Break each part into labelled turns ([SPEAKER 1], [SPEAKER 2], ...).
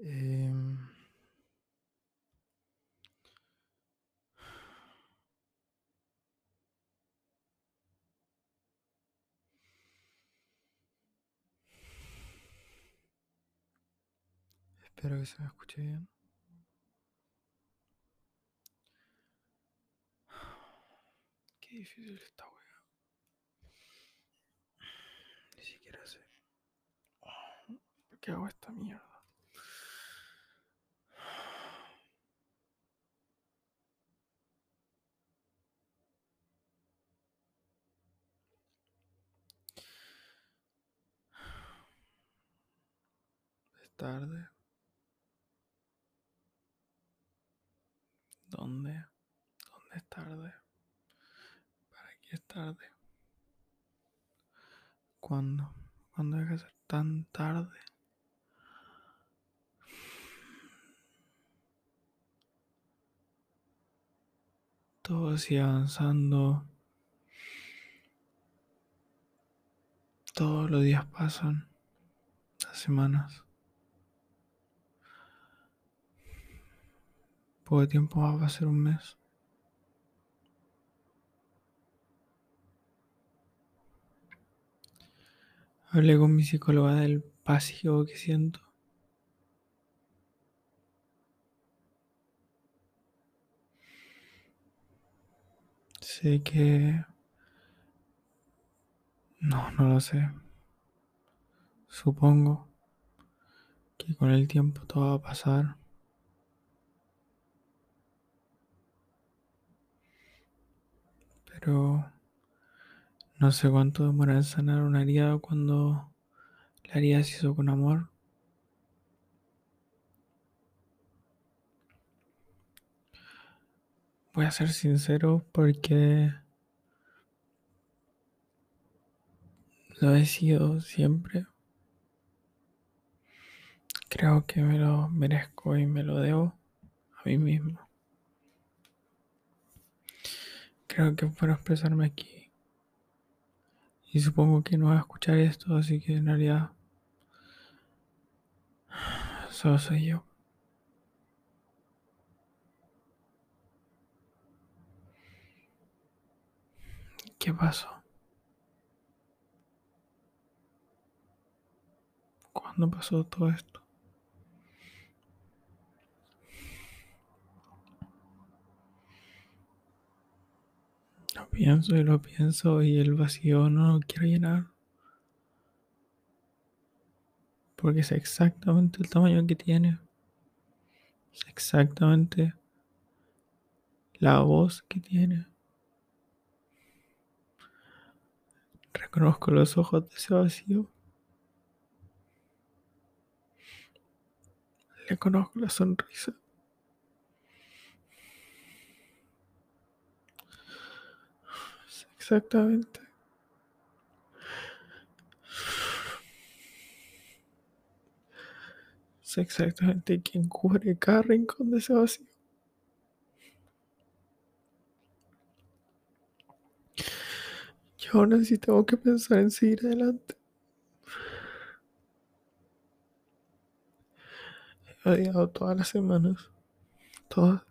[SPEAKER 1] Em, espero que se me escuche bien. Qué difícil esta wea. Ni siquiera sé. ¿Por qué hago esta mierda? Tarde. ¿Dónde? ¿Dónde es tarde? ¿Para qué es tarde? ¿Cuándo? ¿Cuándo deja de ser tan tarde? Todo sigue avanzando. Todos los días pasan. Las semanas. Poco tiempo más va a ser un mes. Hablé con mi psicóloga del vacío que siento. Sé que... No, no lo sé. Supongo que con el tiempo todo va a pasar. Pero no sé cuánto demora en sanar una herida cuando la herida se hizo con amor. Voy a ser sincero porque lo he sido siempre. Creo que me lo merezco y me lo debo a mí mismo. Creo que puedo expresarme aquí. Y supongo que no va a escuchar esto, así que en realidad solo soy yo. ¿Qué pasó? ¿Cuándo pasó todo esto? Lo pienso y lo pienso y el vacío no lo quiero llenar. Porque es exactamente el tamaño que tiene. Es exactamente la voz que tiene. Reconozco los ojos de ese vacío. Le conozco la sonrisa. Es exactamente. Es exactamente quien cubre cada rincón de ese vacío. Y aún así tengo que pensar en seguir adelante. He odiado todas las semanas. Todas.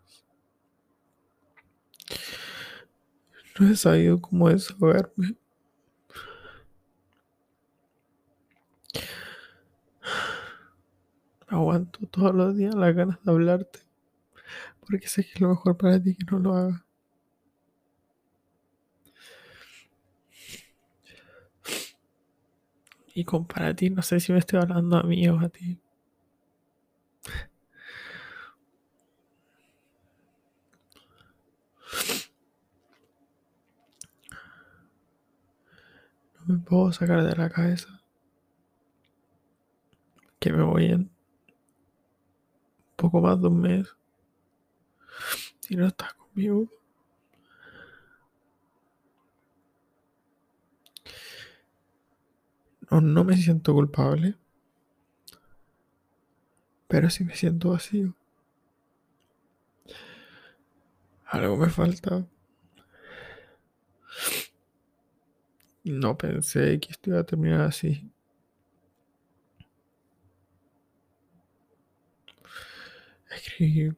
[SPEAKER 1] No he sabido cómo desahogarme. Aguanto todos los días las ganas de hablarte. Porque sé que es lo mejor para ti que no lo haga. Y con para ti, no sé si me estoy hablando a mí o a ti. No me puedo sacar de la cabeza que me voy en poco más de un mes y no estás conmigo. No, no me siento culpable, pero sí me siento vacío. Algo me falta. No pensé que esto iba a terminar así. Y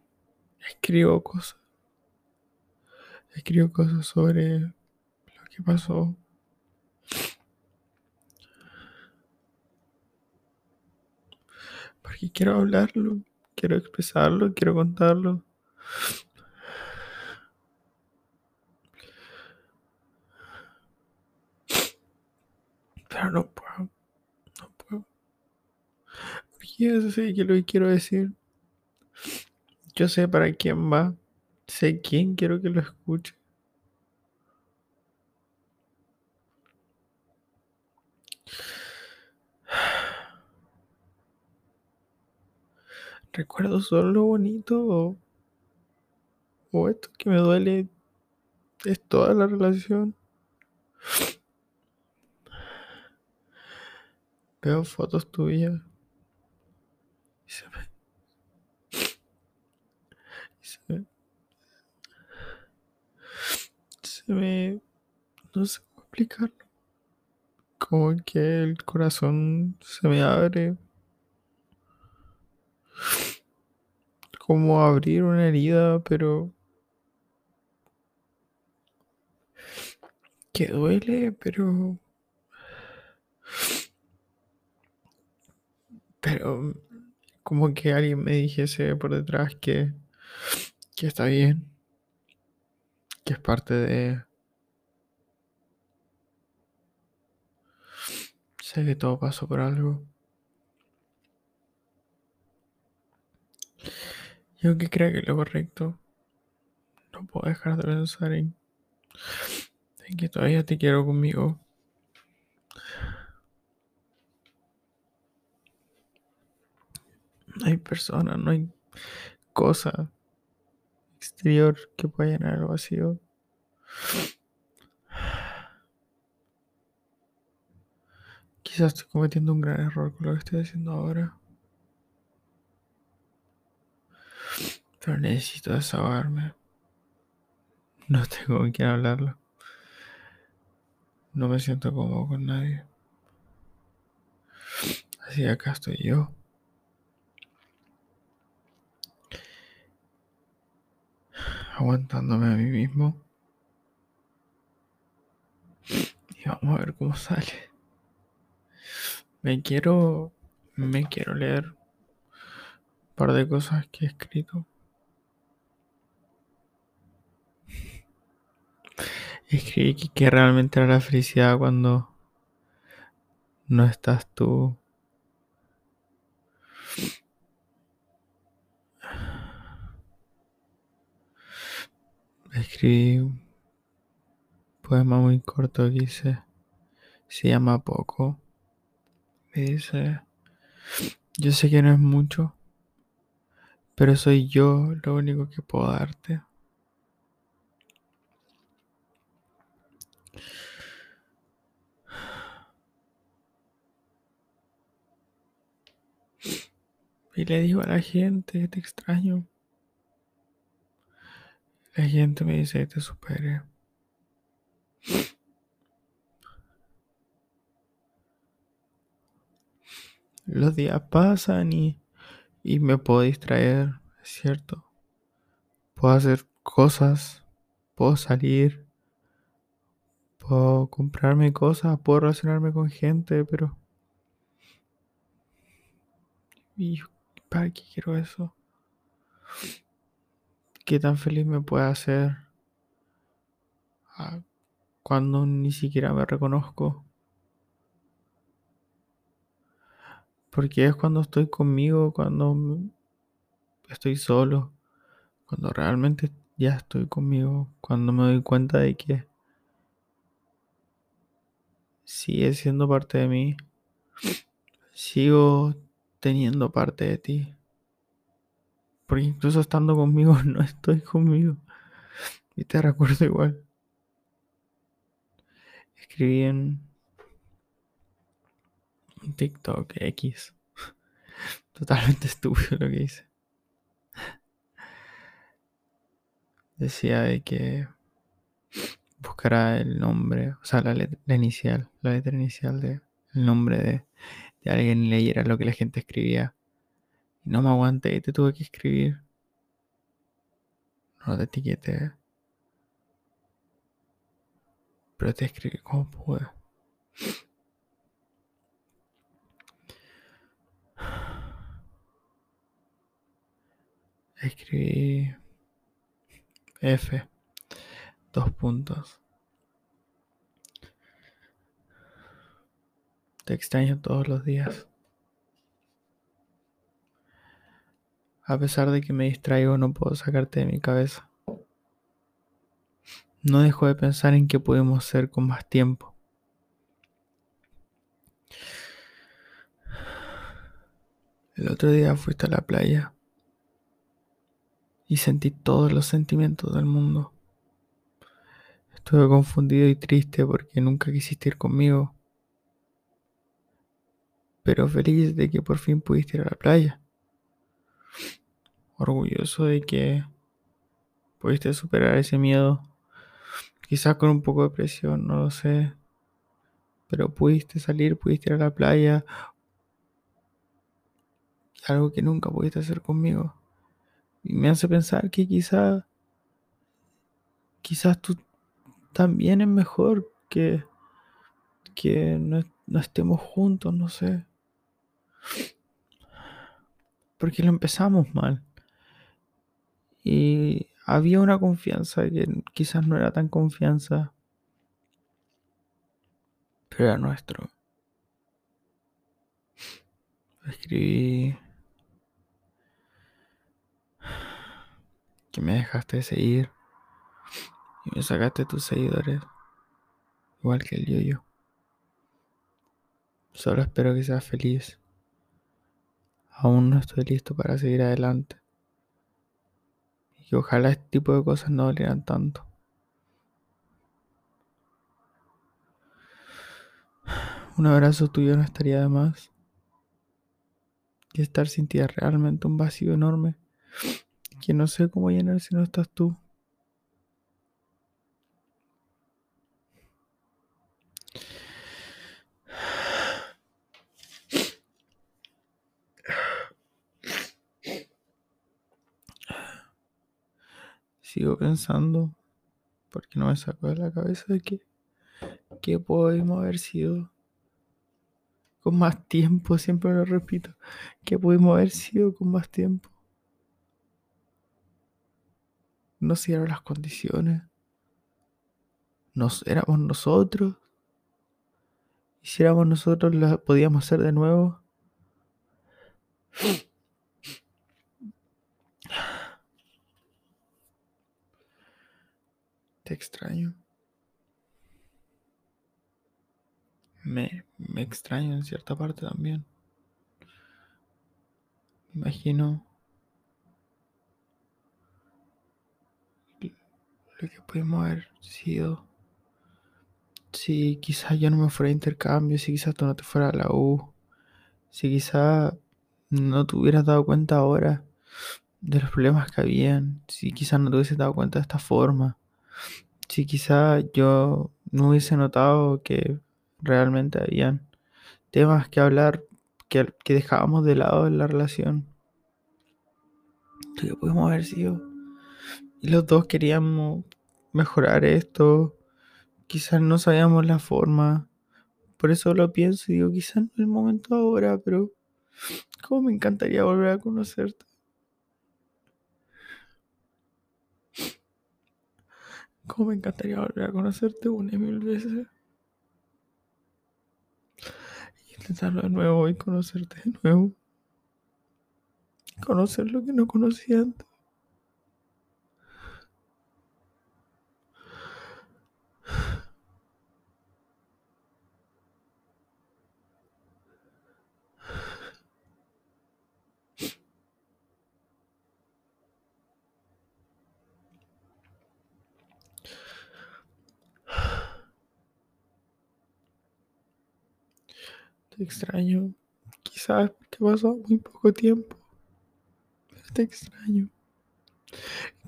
[SPEAKER 1] escribo cosas. Escribo cosas sobre lo que pasó. Porque quiero hablarlo, quiero expresarlo, quiero contarlo. Pero no puedo, no puedo. Yo sé que lo que quiero decir. Yo sé para quién va. Sé quién quiero que lo escuche. Recuerdo solo lo bonito o, o esto que me duele es toda la relación. Veo fotos tuyas y se me, y se me, se me, no sé cómo explicarlo. Como que el corazón se me abre. Como abrir una herida, pero que duele, pero pero como que alguien me dijese por detrás que que está bien, que es parte de sé que todo pasó por algo. Y aunque crea que es lo correcto, no puedo dejar de pensar en, en que todavía te quiero conmigo. No hay persona, no hay cosa exterior que pueda llenar el vacío. Quizás estoy cometiendo un gran error con lo que estoy haciendo ahora. Pero necesito desahogarme. No tengo con quién hablarlo. No me siento cómodo con nadie. Así acá estoy yo. Aguantándome a mí mismo. Y vamos a ver cómo sale. Me quiero. Me quiero leer un par de cosas que he escrito. Escribí que, que realmente era la felicidad cuando no estás tú. Escribí un poema muy corto que dice, se llama Poco. Me dice, yo sé que no es mucho, pero soy yo lo único que puedo darte. Y le digo a la gente, te extraño. La gente me dice que te supere. Los días pasan y, y me puedo distraer, es cierto. Puedo hacer cosas, puedo salir, puedo comprarme cosas, puedo relacionarme con gente, pero... ¿Y yo para qué quiero eso? ¿Qué tan feliz me puede hacer ah, cuando ni siquiera me reconozco? Porque es cuando estoy conmigo, cuando estoy solo, cuando realmente ya estoy conmigo, cuando me doy cuenta de que sigue siendo parte de mí, sigo teniendo parte de ti. Porque incluso estando conmigo no estoy conmigo. Y te recuerdo igual. Escribí en TikTok X. Totalmente estúpido lo que hice. Decía de que buscara el nombre, o sea, la, let- la inicial, la letra inicial de el nombre de, de alguien y leyera lo que la gente escribía. Y no me aguanté y te tuve que escribir. No te etiqueté. Pero te escribí como pude. Escribí F. Dos puntos. Te extraño todos los días. A pesar de que me distraigo, no puedo sacarte de mi cabeza. No dejo de pensar en qué podemos ser con más tiempo. El otro día fuiste a la playa y sentí todos los sentimientos del mundo. Estuve confundido y triste porque nunca quisiste ir conmigo, pero feliz de que por fin pudiste ir a la playa. Orgulloso de que pudiste superar ese miedo, quizás con un poco de presión, no lo sé, pero pudiste salir, pudiste ir a la playa, algo que nunca pudiste hacer conmigo. Y me hace pensar que quizás, quizás tú también es mejor que, que no, no estemos juntos, no sé. Porque lo empezamos mal. Y había una confianza que quizás no era tan confianza, pero era nuestro. Escribí que me dejaste de seguir y me sacaste tus seguidores, igual que el yo-yo. Solo espero que seas feliz. Aún no estoy listo para seguir adelante. Y que ojalá este tipo de cosas no dolieran tanto. Un abrazo tuyo no estaría de más. Y estar sin ti realmente un vacío enorme que no sé cómo llenar si no estás tú. Pensando, porque no me saco de la cabeza de que, que pudimos haber sido con más tiempo, siempre lo repito, que pudimos haber sido con más tiempo. No se dieron las condiciones. Nos, éramos nosotros. Y si éramos nosotros, la podíamos hacer de nuevo. Extraño. Me, me extraño en cierta parte también. Imagino lo que pudimos haber sido. Si quizás yo no me fuera a intercambio, si quizás tú no te fueras a la U, si quizás no te hubieras dado cuenta ahora de los problemas que habían, si quizás no te hubieses dado cuenta de esta forma, si quizás yo no hubiese notado que realmente habían temas que hablar que, que dejábamos de lado en la relación. Que pudimos haber sido. Y los dos queríamos mejorar esto. Quizás no sabíamos la forma. Por eso lo pienso y digo, quizás no es el momento ahora, pero cómo me encantaría volver a conocerte. Cómo me encantaría volver a conocerte una y mil veces. Y intentarlo de nuevo y conocerte de nuevo. Conocer lo que no conocía antes. extraño. Quizás porque pasó muy poco tiempo. Pero te extraño.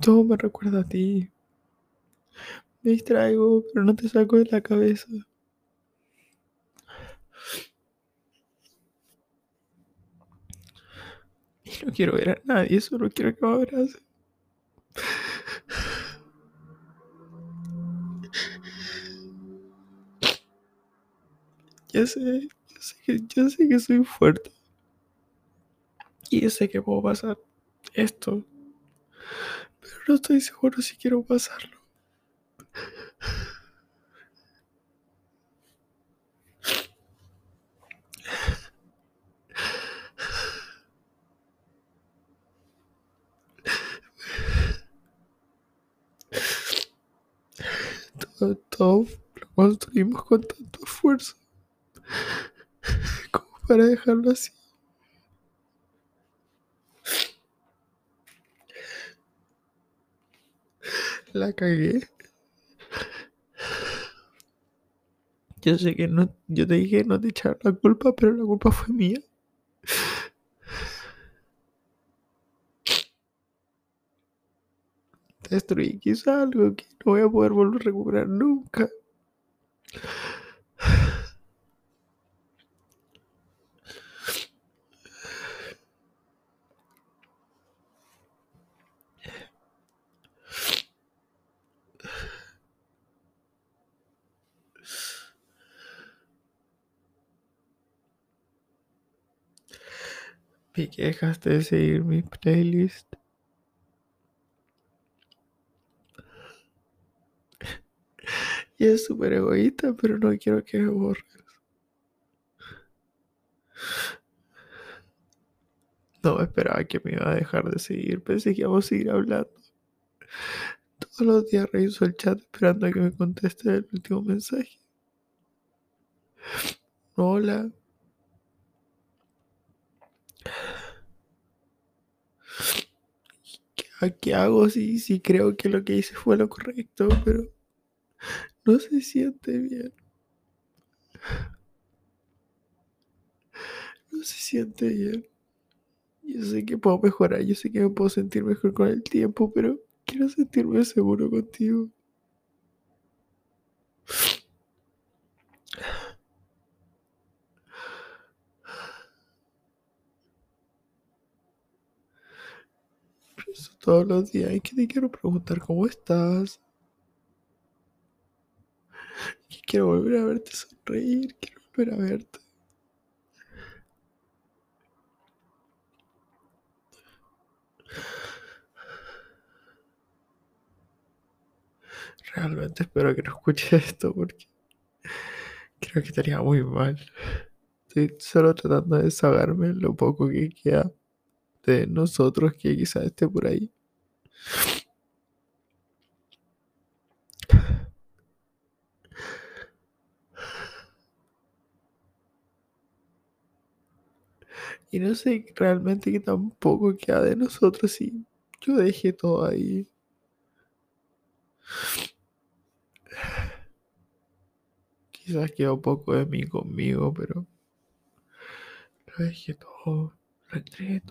[SPEAKER 1] Todo me recuerda a ti. Me distraigo, pero no te saco de la cabeza. Y no quiero ver a nadie, solo quiero que me abraces. Ya sé, yo sé que, yo sé que soy fuerte. Y yo sé que puedo pasar esto. Pero no estoy seguro si quiero pasarlo. Todo, todo lo construimos con tanto esfuerzo para dejarlo así. La cagué. Yo sé que no, yo te dije no te echar la culpa, pero la culpa fue mía. Destruí quizá algo que no voy a poder volver a recuperar nunca. Vi que dejaste de seguir mi playlist. Y es súper egoísta, pero no quiero que me borres. No esperaba que me iba a dejar de seguir. Pensé que íbamos a seguir hablando. Todos los días reviso el chat esperando a que me conteste el último mensaje. Hola. ¿Qué, hago si, si creo que lo que hice fue lo correcto? Pero no se siente bien. No se siente bien. Yo sé que puedo mejorar, yo sé que me puedo sentir mejor con el tiempo, pero quiero sentirme seguro contigo. Pienso todos los días y que te quiero preguntar cómo estás. Que quiero volver a verte sonreír, quiero volver a verte. Realmente espero que no escuche esto porque creo que estaría muy mal. Estoy solo tratando de desahogarme lo poco que queda de nosotros que quizás esté por ahí. Y no sé realmente qué tampoco queda de nosotros si yo dejé todo ahí. Quizás quedó poco de mí conmigo, pero lo dejé todo,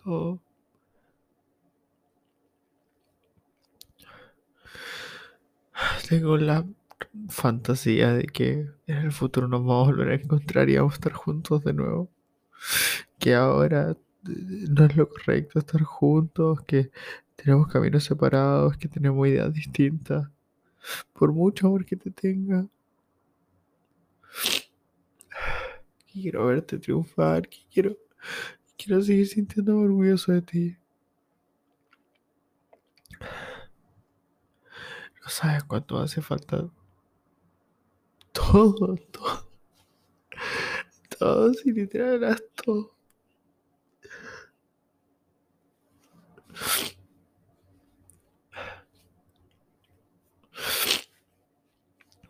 [SPEAKER 1] todo. Tengo la fantasía de que en el futuro nos vamos a volver a encontrar y vamos a estar juntos de nuevo. Que ahora no es lo correcto estar juntos, que tenemos caminos separados, que tenemos ideas distintas. Por mucho amor que te tenga. Quiero verte triunfar, quiero, quiero seguir sintiéndome orgulloso de ti. No sabes cuánto hace falta. Todo, todo. Todo, si literal eras todo.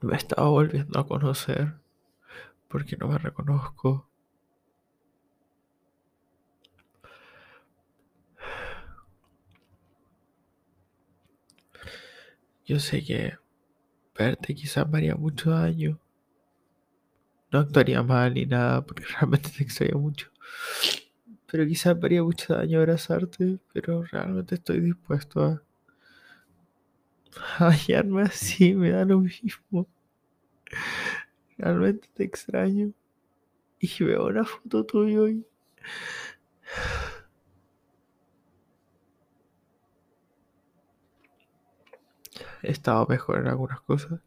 [SPEAKER 1] Me estaba volviendo a conocer porque no me reconozco. Yo sé que verte quizás me haría mucho daño. No actuaría mal ni nada porque realmente te extraño mucho. Pero quizás me haría mucho daño abrazarte, pero realmente estoy dispuesto a a hallarme así, me da lo mismo. Realmente te extraño. Y veo una foto tuya y he estado mejor en algunas cosas.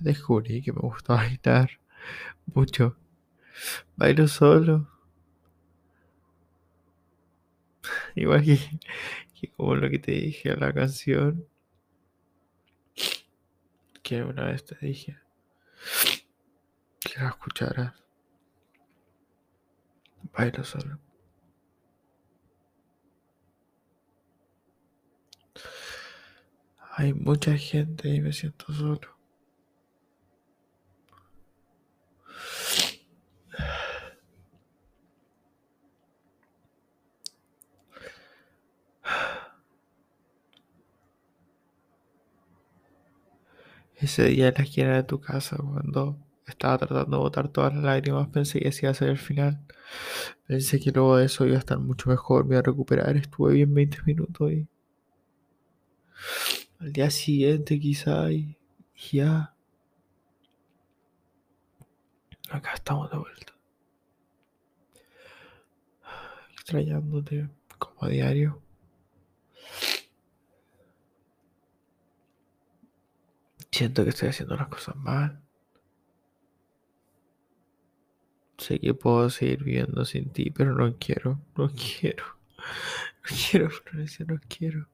[SPEAKER 1] Descubrí que me gusta bailar. mucho. Bailo solo. Igual que, como lo que te dije en la canción. Que una vez te dije. Que la escucharas. Bailo solo. Hay mucha gente y me siento solo. Ese día en la esquina de tu casa, cuando estaba tratando de botar todas las lágrimas, pensé que ese iba a ser el final. Pensé que luego de eso iba a estar mucho mejor, me iba a recuperar. Estuve bien 20 minutos y. Al día siguiente, quizá, y, ya. Acá estamos de vuelta. Extrañándote como a diario. Siento que estoy haciendo las cosas mal. Sé que puedo seguir viviendo sin ti, pero no quiero, no quiero. No quiero, Florencia, no quiero.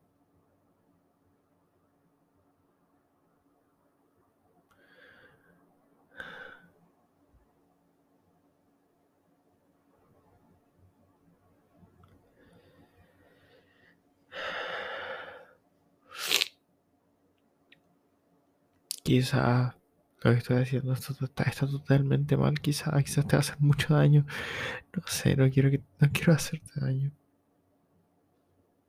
[SPEAKER 1] Quizá lo que estoy haciendo está, está totalmente mal, quizá, quizás te va a hacer mucho daño. No sé, no quiero que no quiero hacerte daño.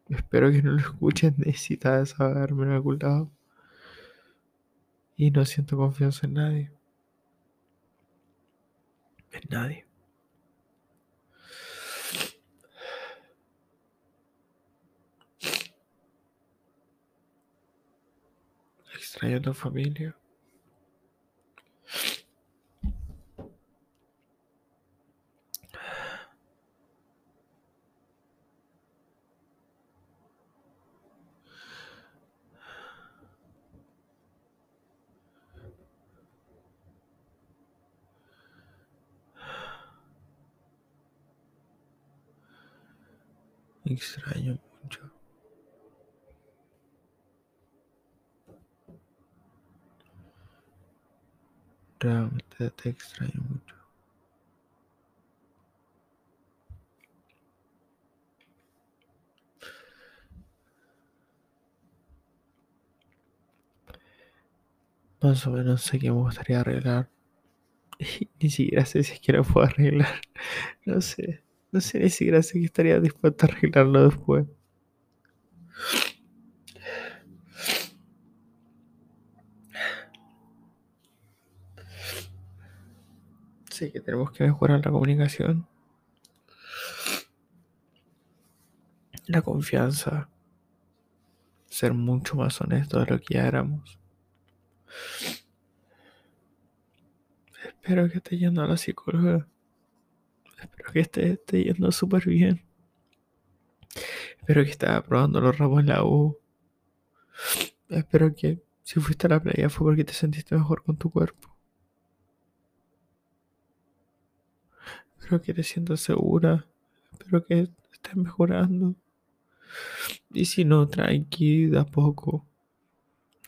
[SPEAKER 1] Espero que no lo escuchen, necesita desahogarme en algún lado. Y no siento confianza en nadie. En nadie. Extraño tu familia. Extraño mucho. Te extraño mucho. Más o menos sé que me gustaría arreglar. Ni siquiera sé si es que lo puedo arreglar. No sé. No sé ni siquiera sé que estaría dispuesto a arreglarlo después. Sé que tenemos que mejorar la comunicación. La confianza. Ser mucho más honesto de lo que ya éramos. Espero que esté yendo a la psicóloga. Espero que esté, esté yendo súper bien. Espero que esté aprobando los ramos en la U. Espero que si fuiste a la playa fue porque te sentiste mejor con tu cuerpo. Espero que te sientas segura. Espero que estés mejorando. Y si no, tranqui, de a poco.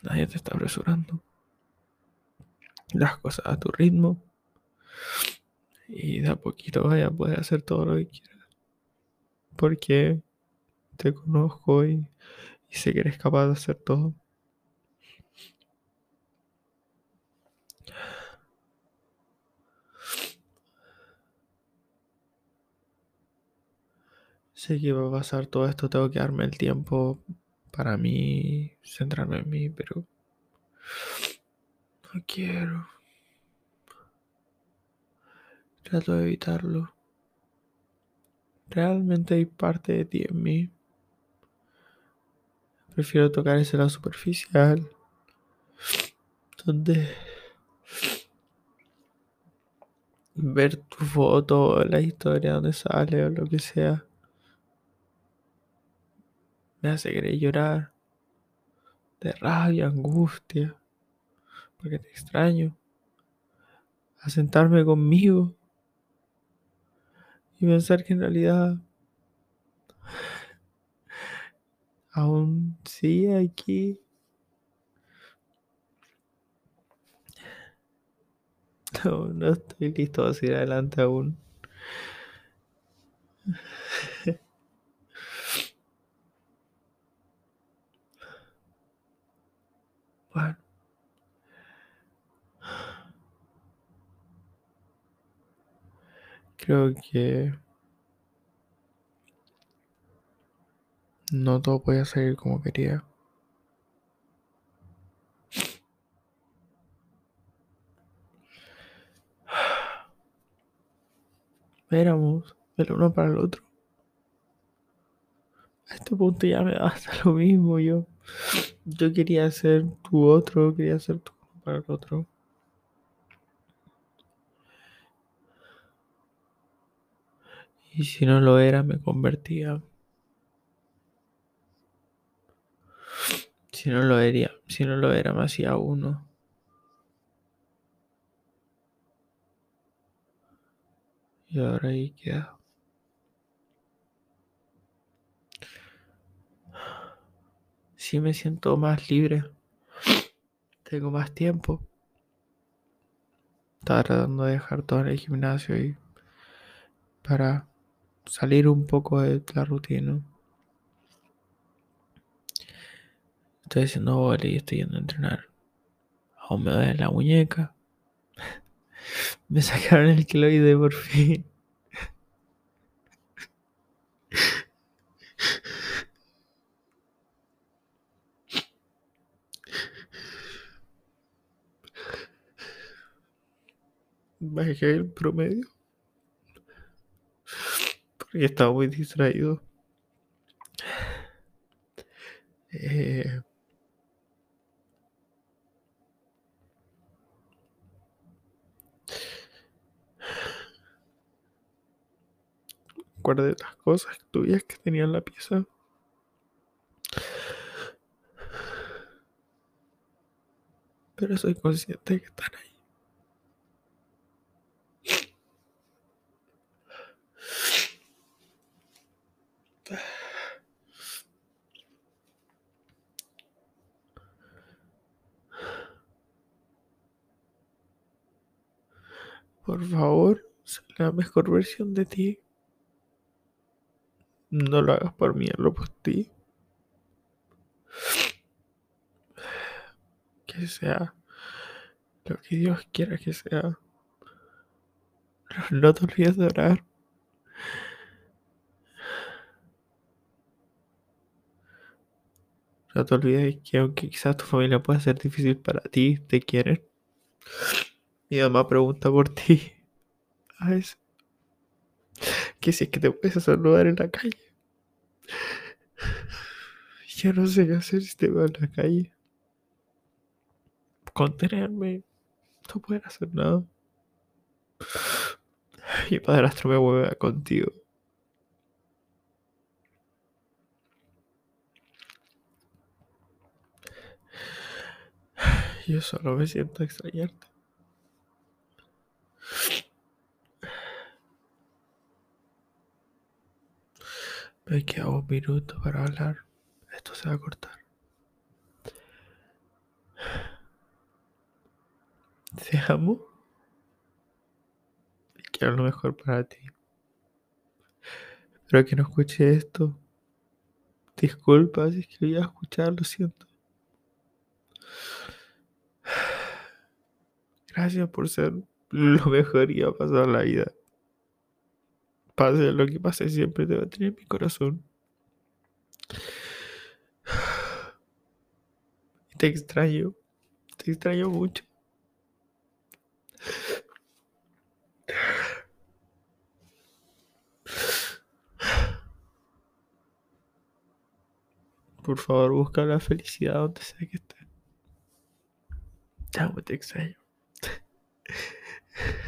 [SPEAKER 1] Nadie te está apresurando. Las cosas a tu ritmo. Y de a poquito vaya a poder hacer todo lo que quieras. Porque te conozco y, y sé que eres capaz de hacer todo. Sé que va a pasar todo esto, tengo que darme el tiempo para mí, centrarme en mí, pero no quiero. Trato de evitarlo. Realmente hay parte de ti en mí. Prefiero tocar ese lado superficial. Donde ver tu foto, la historia donde sale o lo que sea. Me hace querer llorar. De rabia, angustia. Porque te extraño. a sentarme conmigo y pensar que en realidad aún sigue aquí. No, no estoy listo a seguir adelante aún. Bueno. Creo que no todo podía salir como quería. Éramos el uno para el otro. A este punto ya me da hasta lo mismo yo. Yo quería ser tu otro, quería ser tu para el otro. Y si no lo era, me convertía. Si no lo era, si no lo era, me hacía uno. Y ahora ahí queda. Sí me siento más libre. Tengo más tiempo. Estaba tratando de dejar todo en el gimnasio y para salir un poco de la rutina. Estoy haciendo vole y estoy yendo a entrenar. Aún me duele la muñeca. Me sacaron el queloide por fin. Bajé el promedio. Porque estaba muy distraído. Eh, guardé las cosas tuyas que tenía en la pieza. Pero soy consciente de que están ahí. Por favor, la mejor versión de ti. No lo hagas por mí, hazlo por ti. Que sea lo que Dios quiera que sea. No te olvides de orar. No te olvides que aunque quizás tu familia pueda ser difícil para ti, te quieren. Mi mamá pregunta por ti. Veces. Que si es que te puedes saludar en la calle. Yo no sé qué hacer si te veo en la calle. Contenerme. No puedo hacer nada. Mi padrastro me vuelve contigo. Yo solo me siento extrañarte. Me queda un minuto para hablar. Esto se va a cortar. Te amo. Quiero lo mejor para ti. Espero que no escuche esto. Disculpa si es que voy a escuchar, lo siento. Gracias por ser lo mejor y a pasar la vida. Pase lo que pase, siempre te va a tener mi corazón. Te extraño. Te extraño mucho. Por favor, busca la felicidad donde sea que esté. Amo, te extraño.